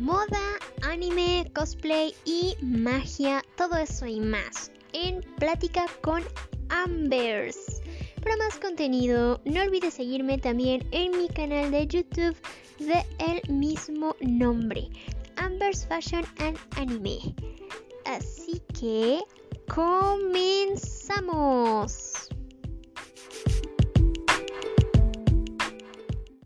moda, anime, cosplay y magia, todo eso y más en Plática con Ambers. Para más contenido, no olvides seguirme también en mi canal de YouTube de el mismo nombre, Ambers Fashion and Anime. Así que comenzamos.